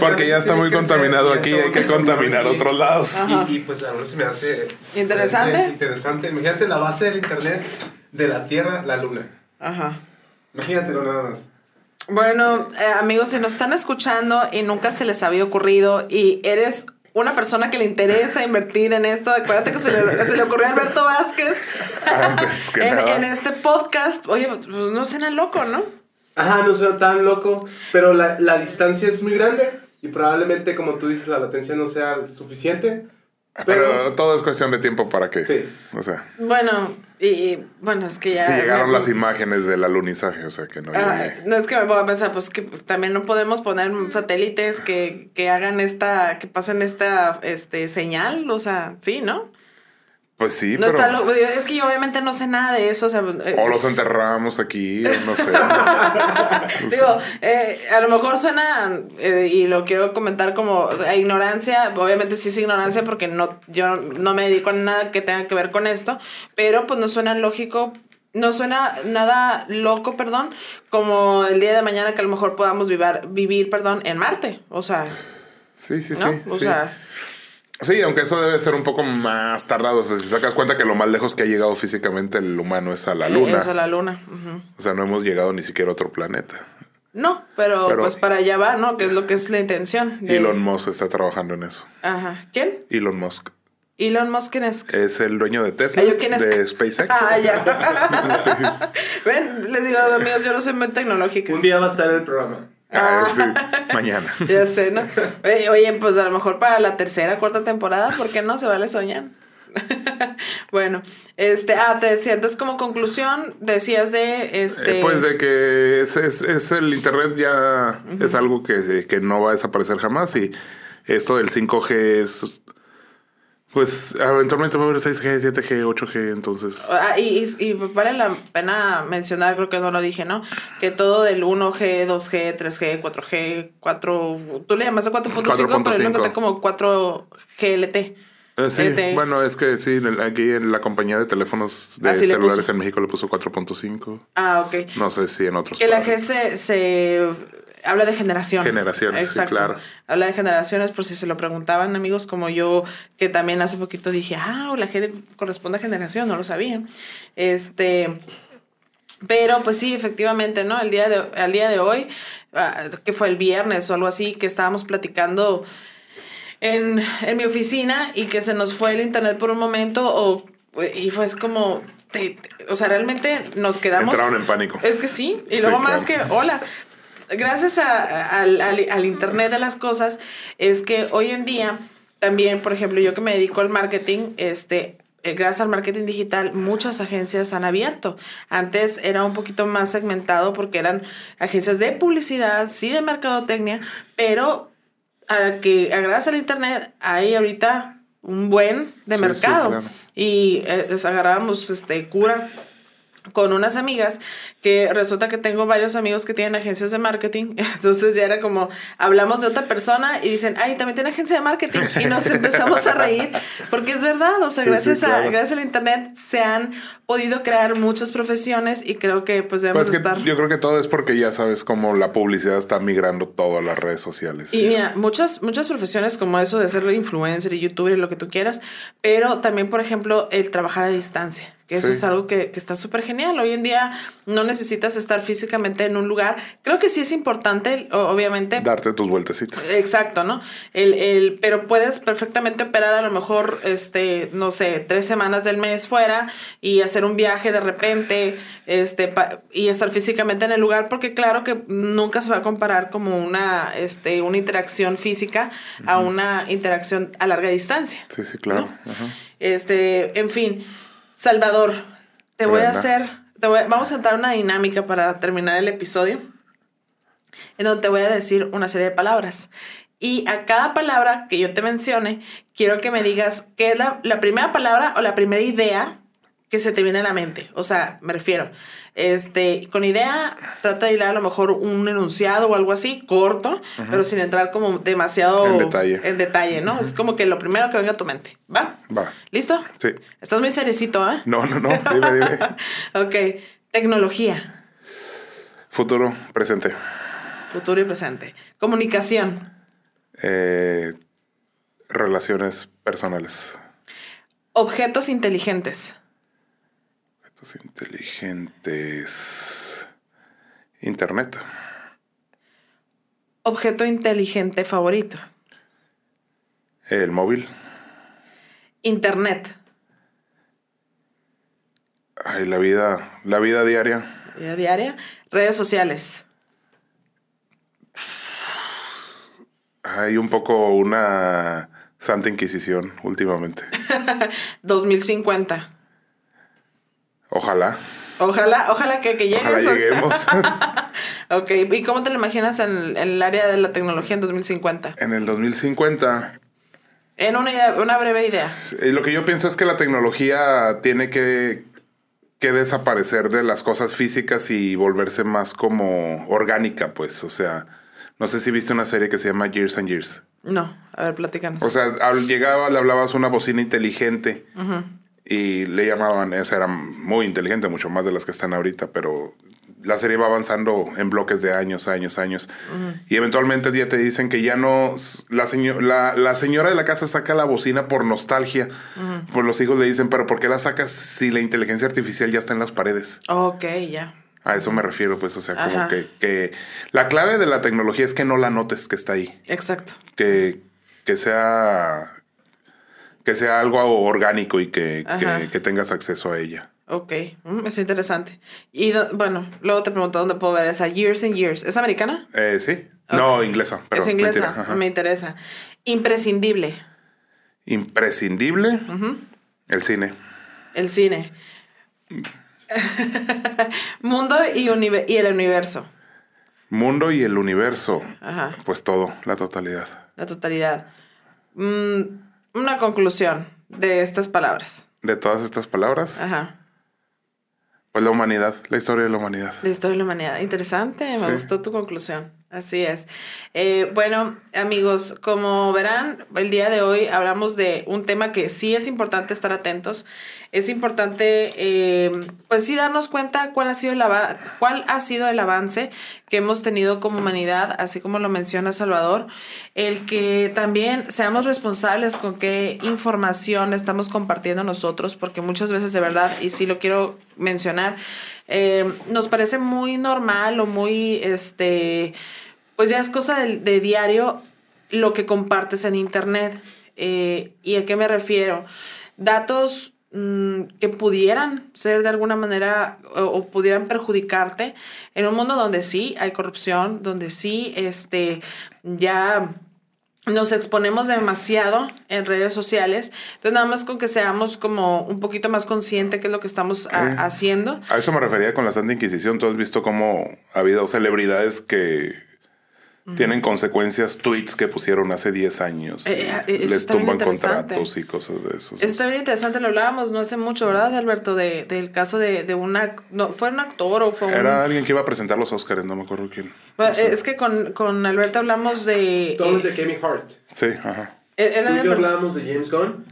porque ya está muy contaminado aquí, hay que contaminar otros lados. Y, y, pues la luna se me hace... ¿Interesante? se me hace Interesante. Imagínate la base del Internet de la Tierra, la luna. Ajá. Imagínatelo nada más. Bueno, eh, amigos, si nos están escuchando y nunca se les había ocurrido y eres una persona que le interesa invertir en esto, acuérdate que se le, se le ocurrió a Alberto Vázquez Antes que en, nada. en este podcast. Oye, pues no suena loco, ¿no? Ajá, no suena tan loco, pero la, la distancia es muy grande y probablemente, como tú dices, la latencia no sea suficiente, Pero, todo es cuestión de tiempo para que. Sí. O sea, Bueno, y, bueno, es que ya. sí llegaron me- las imágenes del alunizaje, o sea que no Ah, no es que me ponga a pensar, pues que pues, también no podemos poner satélites que, que hagan esta, que pasen esta este señal, o sea, sí, ¿no? Pues sí, No pero. está lo- es que yo obviamente no sé nada de eso, o sea, eh, O los enterramos aquí, no sé. Digo, eh, a lo mejor suena, eh, y lo quiero comentar como a ignorancia, obviamente sí es ignorancia porque no, yo no me dedico a nada que tenga que ver con esto, pero pues no suena lógico, no suena nada loco, perdón, como el día de mañana que a lo mejor podamos vivir, vivir perdón, en Marte, o sea, Sí, sí, ¿no? sí. o sí. sea, Sí, aunque eso debe ser un poco más tardado. O sea, si sacas cuenta que lo más lejos que ha llegado físicamente el humano es a la luna. eso, la luna. O sea, no hemos llegado ni siquiera a otro planeta. No, pero, Pero- pues para allá va, ¿no? Que es lo que es la intención. de- Elon Musk está trabajando en eso. Ajá. ¿Quién? Elon Musk Elon Musk, ¿quién es? es el dueño de Tesla, Ah, ¿yo quién es? de SpaceX. Ah, ya. Ven, les digo, amigos, yo no soy muy tecnológica. Un día va a estar en el programa. Ah, sí, mañana. Ya sé, ¿no? Oye, pues a lo mejor para la tercera, cuarta temporada, ¿por qué no? Se vale soñar. bueno, este, ah, te decía, entonces como conclusión, decías de, este... Eh, pues de que es, es- es el internet ya es algo que, que no va a desaparecer jamás y esto del 5G es pues eventualmente va a haber 6G, 7G, 8G, entonces Ah, y, y- y vale la pena mencionar, creo que no lo dije, ¿no? Que todo del 1G, 2G, 3G, 4G, 4... Tú le llamaste 4.5, pero yo lo 4.5. encontré como 4GLT. Eh, sí, LTE. bueno, es que sí, aquí en la compañía de teléfonos de Así le celulares en México le puso 4.5. Ah, ok. No sé si en otros. Que la G se, se habla de generación. Generaciones, sí, Exacto. claro. Habla de generaciones, por si se lo preguntaban amigos como yo, que también hace poquito dije, ah, la G de- corresponde a generación, no lo sabía. Este, pero pues sí, efectivamente, ¿no? El día de, al día de hoy, ah, que fue el viernes o algo así, que estábamos platicando en, en mi oficina y que se nos fue el internet por un momento o, y fue es como, te- te- o sea, realmente nos quedamos... Entraron en pánico. Es que sí, y Sí, luego más claro. que, hola, gracias a- al, al- al Internet de las cosas, es que hoy en día, también, por ejemplo, yo que me dedico al marketing, este, eh, gracias al marketing digital, muchas agencias han abierto. Antes era un poquito más segmentado porque eran agencias de publicidad, sí de mercadotecnia, pero a que a gracias al internet hay ahorita un buen de Sí, sí, mercado. claro. Y eh, agarrábamos este cura con unas amigas que resulta que tengo varios amigos que tienen agencias de marketing, entonces ya era como hablamos de otra persona y dicen, "Ay, también tiene agencia de marketing" y nos empezamos a reír porque es verdad, o sea, Sí, sí, gracias a claro. gracias al internet se han podido crear muchas profesiones y creo que pues debemos Pues que estar yo creo que todo es porque ya sabes cómo la publicidad está migrando todo a las redes sociales. Y mira, muchas, muchas profesiones como eso de ser influencer y youtuber y lo que tú quieras, pero también, por ejemplo, el trabajar a distancia, que eso Sí. es algo que, que está súper genial. Hoy en día no necesitas estar físicamente en un lugar. Creo que sí es importante, obviamente. Darte tus vueltecitas. Exacto, ¿no? El, el, pero puedes perfectamente operar a lo mejor, este, no sé, tres semanas del mes fuera y hacer un viaje de repente, este, pa- y estar físicamente en el lugar, porque claro que nunca se va a comparar como una, este, una interacción física a una interacción a larga distancia. Sí, sí, claro. Ajá. Este, en fin, Salvador, te voy a hacer, te voy vamos a entrar una dinámica para terminar el episodio, en donde te voy a decir una serie de palabras. Y a cada palabra que yo te mencione, quiero que me digas qué es la, la primera palabra o la primera idea que se te viene a la mente. O sea, me refiero, este, con idea, trata de hilar a lo mejor un enunciado o algo así, corto, pero sin entrar como demasiado En detalle. en detalle, ¿no? Es como que lo primero que venga a tu mente. ¿Va? Va. ¿Listo? Sí. Estás muy seriecito, ¿eh? No, no, no. Dime, dime. ok. Tecnología, Futuro, presente. futuro y presente. Comunicación, Eh, relaciones personales. objetos inteligentes, Objetos inteligentes. Internet. objeto inteligente favorito, El móvil. internet, Ay, la vida, la vida diaria. vida diaria, redes sociales, Hay un poco una Santa Inquisición últimamente. 2050. Ojalá. Ojalá, ojalá que, que llegues. Ojalá lleguemos. ok, ¿y cómo te lo imaginas en, en el área de la tecnología en 2050? en el 2050 En una, idea, una breve idea. Lo que yo pienso es que la tecnología tiene que, que desaparecer de las cosas físicas y volverse más como orgánica, pues. O sea, no sé si viste una serie que se llama Years and Years. No, a ver, platícanos. O sea, llegaba, le hablabas a una bocina inteligente y le llamaban, o sea, era muy inteligente, mucho más de las que están ahorita, pero la serie va avanzando en bloques de años, años, años. Y eventualmente ya te dicen que ya no, la, seño- la, la señora de la casa saca la bocina por nostalgia. Pues los hijos le dicen, pero ¿por qué la sacas si la inteligencia artificial ya está en las paredes? ok, ya. A eso me refiero, pues, o sea, como que, que la clave de la tecnología es que no la notes que está ahí Exacto. que, que sea que sea algo orgánico y que, que, que tengas acceso a ella. Ok, mm, es interesante. Y bueno, luego te pregunto dónde puedo ver esa Years and Years. ¿Es americana? Eh, sí. No, inglesa. Pero es inglesa, me interesa. Imprescindible, Imprescindible. El cine. el cine. Mundo y, y el universo. Mundo y el universo. Ajá, Pues todo, la totalidad. la totalidad. Mm, una conclusión de estas palabras. De todas estas palabras, Ajá. pues la humanidad, la historia de la humanidad. La historia de la humanidad. Interesante, me Sí. gustó tu conclusión. Así es. Eh, bueno, amigos, como verán, el día de hoy hablamos de un tema que sí es importante estar atentos. Es importante, eh, pues sí, darnos cuenta cuál ha, sido el cuál ha sido el avance que hemos tenido como humanidad, así como lo menciona Salvador. El que también seamos responsables con qué información estamos compartiendo nosotros, porque muchas veces de verdad, y sí lo quiero mencionar, eh, nos parece muy normal o muy, este, pues ya es cosa de, de diario lo que compartes en internet. Eh, ¿Y a qué me refiero? Datos mm, que pudieran ser de alguna manera o, o pudieran perjudicarte en un mundo donde sí hay corrupción, donde sí este, ya nos exponemos demasiado en redes sociales. Entonces, nada más con que seamos como un poquito más conscientes qué es lo que estamos a- haciendo. A eso me refería con la Santa Inquisición. Tú has visto cómo ha habido celebridades que tienen consecuencias, tweets que pusieron hace 10 años. Eh, eh, eso Les tumban contratos y cosas de esos. Eso está bien interesante, lo hablábamos no hace mucho, ¿verdad, Alberto? De, del caso de, de una... No, ¿Fue un actor o fue un...? Era alguien que iba a presentar los Oscars, no me acuerdo quién. Bueno, es que con, con Alberto hablamos de... Hablas eh, de Kevin Hart. Sí, ajá. y había- yo hablábamos de James Gunn.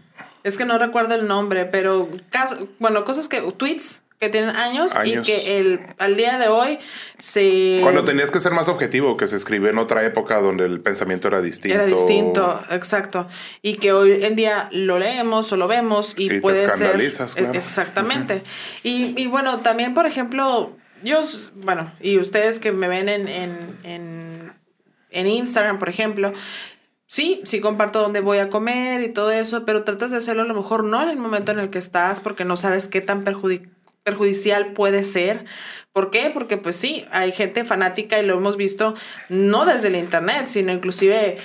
Es que no recuerdo el nombre, pero cas- bueno, cosas que tweets que tienen años, Años. y que el al día de hoy se Cuando tenías que ser más objetivo, que se escribió en otra época donde el pensamiento era distinto. era distinto, exacto, y que hoy en día lo leemos o lo vemos y, Y te puede ser escandalizas, eh, claro. exactamente. y, y bueno, también por ejemplo, yo bueno, y ustedes que me ven en en, en, en Instagram, por ejemplo, Sí, sí comparto dónde voy a comer y todo eso, pero tratas de hacerlo a lo mejor no en el momento en el que estás porque no sabes qué tan perjudi- perjudicial puede ser. ¿Por qué? Porque pues sí, hay gente fanática y lo hemos visto no desde el internet, sino inclusive,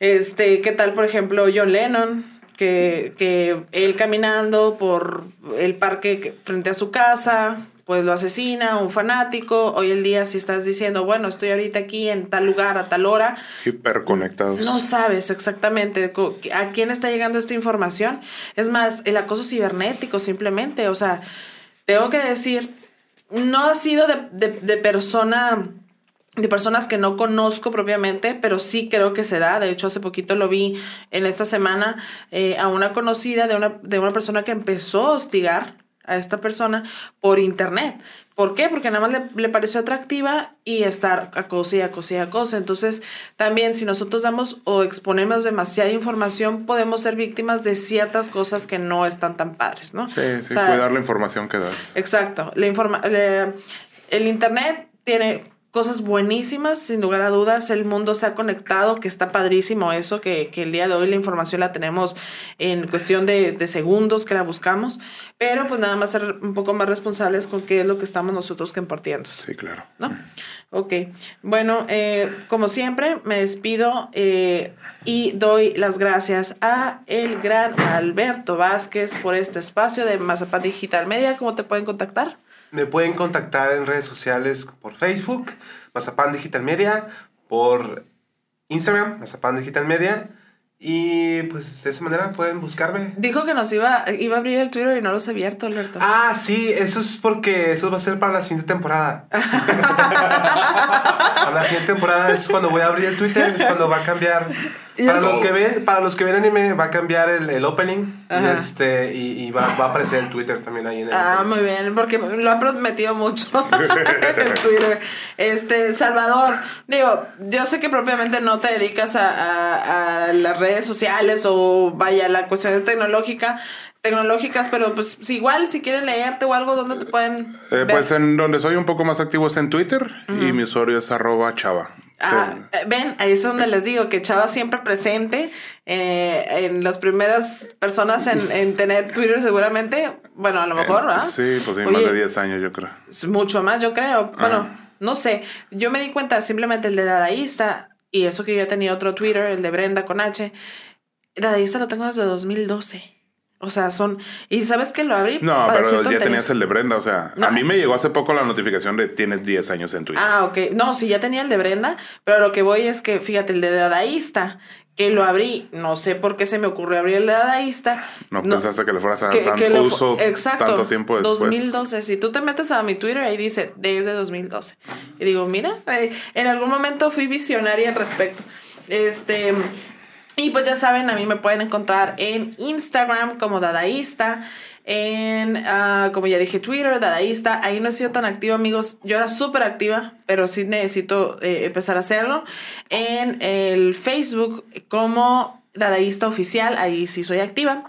este, ¿qué tal por ejemplo John Lennon? Que, que él caminando por el parque que- frente a su casa, pues lo asesina, un fanático. Hoy el día si estás diciendo, bueno, estoy ahorita aquí en tal lugar a tal hora, Hiperconectados. no sabes exactamente a quién está llegando esta información. Es más, el acoso cibernético simplemente. O sea, tengo que decir, no ha sido de, de- persona de personas que no conozco propiamente, pero sí creo que se da. De hecho, hace poquito lo vi en esta semana eh, a una conocida de una, de una persona que empezó a hostigar a esta persona por internet. ¿Por qué? Porque nada más le, le pareció atractiva y estar acosa y acosa y acosa. Entonces, también si nosotros damos o exponemos demasiada información, podemos ser víctimas de ciertas cosas que no están tan padres, ¿no? Sí, sí, O sea, cuidar la información que das. Exacto. La informa el Internet tiene cosas buenísimas, sin lugar a dudas. El mundo se ha conectado, que está padrísimo eso, que, que el día de hoy la información la tenemos en cuestión de, de, segundos que la buscamos, pero pues nada más ser un poco más responsables con qué es lo que estamos nosotros compartiendo. Sí, claro. ¿No? Ok. Bueno, eh, como siempre, me despido eh, y doy las gracias a el gran Alberto Vázquez por este espacio de Mazapán Digital Media. ¿Cómo te pueden contactar? Me pueden contactar en redes sociales por Facebook, Mazapán Digital Media, por Instagram, Mazapán Digital Media. Y pues de esa manera pueden buscarme. Dijo que nos iba, iba a abrir el Twitter y no los ha abierto, Alberto. Ah, sí, eso es porque eso va a ser para la siguiente temporada. para la siguiente temporada es cuando voy a abrir el Twitter, es cuando va a cambiar. Para los que ven, para los que ven anime, va a cambiar el, el opening y este y, y va, va, a aparecer el Twitter también ahí en el Ah, opening. muy bien, porque lo ha prometido mucho en Twitter. Este, Salvador, digo, yo sé que propiamente no te dedicas a, a, a las redes sociales o vaya, la cuestión tecnológica, tecnológicas, pero pues igual si quieren leerte o algo, ¿dónde te pueden Eh, ver? pues en donde soy un poco más activo es en Twitter y mi usuario es arroba chava. Ah, Sí. eh, ven, ahí es donde les digo que Chava siempre presente eh, en las primeras personas en, en tener Twitter seguramente, bueno, a lo mejor, ¿verdad? Sí, pues sí, más de 10 años yo creo. Mucho más, yo creo. Bueno, no sé. Yo me di cuenta simplemente el de Dadaísta y eso que yo tenía otro Twitter, el de Brenda con H. Dadaísta lo tengo desde 2012. O sea, son. ¿Y sabes que lo abrí? No, pero ya tenías el de Brenda, o sea, No. a mí me llegó hace poco la notificación de tienes 10 años en Twitter. Ah, ok. No, sí, ya tenía el de Brenda, pero lo que voy es que, fíjate, el de Dadaísta, que lo abrí, no sé por qué se me ocurrió abrir el de Dadaísta. no, pensaste que le fueras a dar tanto que uso exacto, tanto tiempo después. 2012. Si tú te metes a mi Twitter, ahí dice desde 2012. Y digo, mira, eh, en algún momento fui visionaria al respecto. Este. Y pues ya saben, a mí me pueden encontrar en Instagram como Dadaísta, en, ah, como ya dije, Twitter, Dadaísta. Ahí no he sido tan activa, amigos. Yo era súper activa, pero sí necesito eh, empezar a hacerlo. En el Facebook como Dadaísta Oficial, ahí sí soy activa.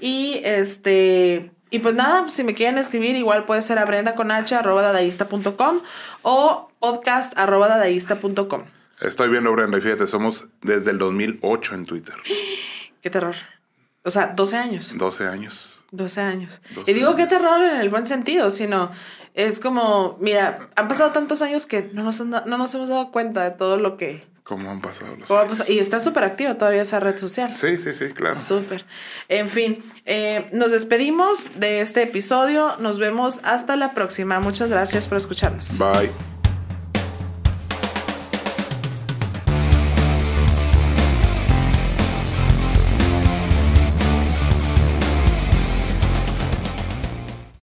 Y este... Y pues nada, si me quieren escribir, igual puede ser a brenda con h arroba dadaísta.com o podcast arroba dadaísta.com. Estoy viendo, Brenda, y fíjate, somos desde el 2008 en Twitter. Qué terror. O sea, 12 años. 12 años. 12 años. 12 y digo qué años. terror en el buen sentido, sino es como, mira, han pasado tantos años que no nos, han no nos hemos dado cuenta de todo lo que... ¿Cómo han pasado los cómo años? pasado. Y está súper activa todavía esa red social. Sí, sí, sí, claro. Súper. En fin, eh, nos despedimos de este episodio. Nos vemos hasta la próxima. Muchas gracias por escucharnos. Bye.